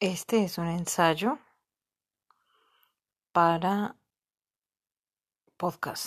Este es un ensayo para podcast.